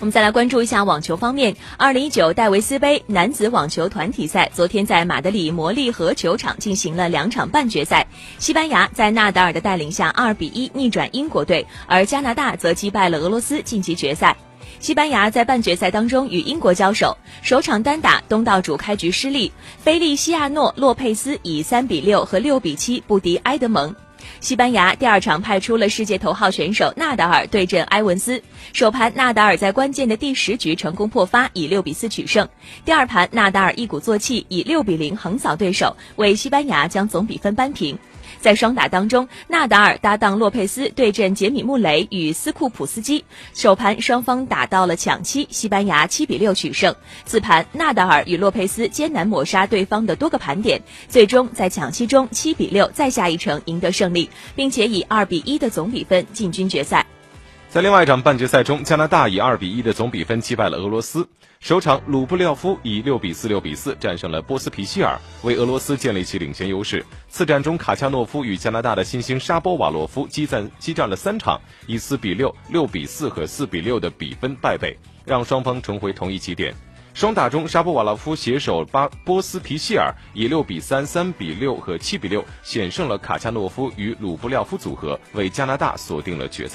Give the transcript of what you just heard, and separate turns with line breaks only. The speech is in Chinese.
我们再来关注一下网球方面，二零一九戴维斯杯男子网球团体赛昨天在马德里魔力河球场进行了两场半决赛。西班牙在纳达尔的带领下二比一逆转英国队，而加拿大则击败了俄罗斯晋级决赛。西班牙在半决赛当中与英国交手，首场单打东道主开局失利，菲利西亚诺·洛佩斯以三比六和六比七不敌埃德蒙。西班牙第二场派出了世界头号选手纳达尔对阵埃文斯。首盘纳达尔在关键的第十局成功破发，以六比四取胜。第二盘纳达尔一鼓作气，以六比零横扫对手，为西班牙将总比分扳平。在双打当中，纳达尔搭档洛佩斯对阵杰米穆雷与斯库普斯基。首盘双方打到了抢七，西班牙七比六取胜。次盘纳达尔与洛佩斯艰难抹杀对方的多个盘点，最终在抢七中七比六再下一城赢得胜利，并且以二比一的总比分进军决赛。
在另外一场半决赛中，加拿大以二比一的总比分击败了俄罗斯。首场，鲁布廖夫以六比四、六比四战胜了波斯皮希尔，为俄罗斯建立起领先优势。次战中，卡恰诺夫与加拿大的新星沙波瓦洛夫激战激战了三场，以四比六、六比四和四比六的比分败北，让双方重回同一起点。双打中，沙波瓦洛夫携手巴波斯皮希尔，以六比三、三比六和七比六险胜了卡恰诺夫与鲁布廖夫组合，为加拿大锁定了决赛。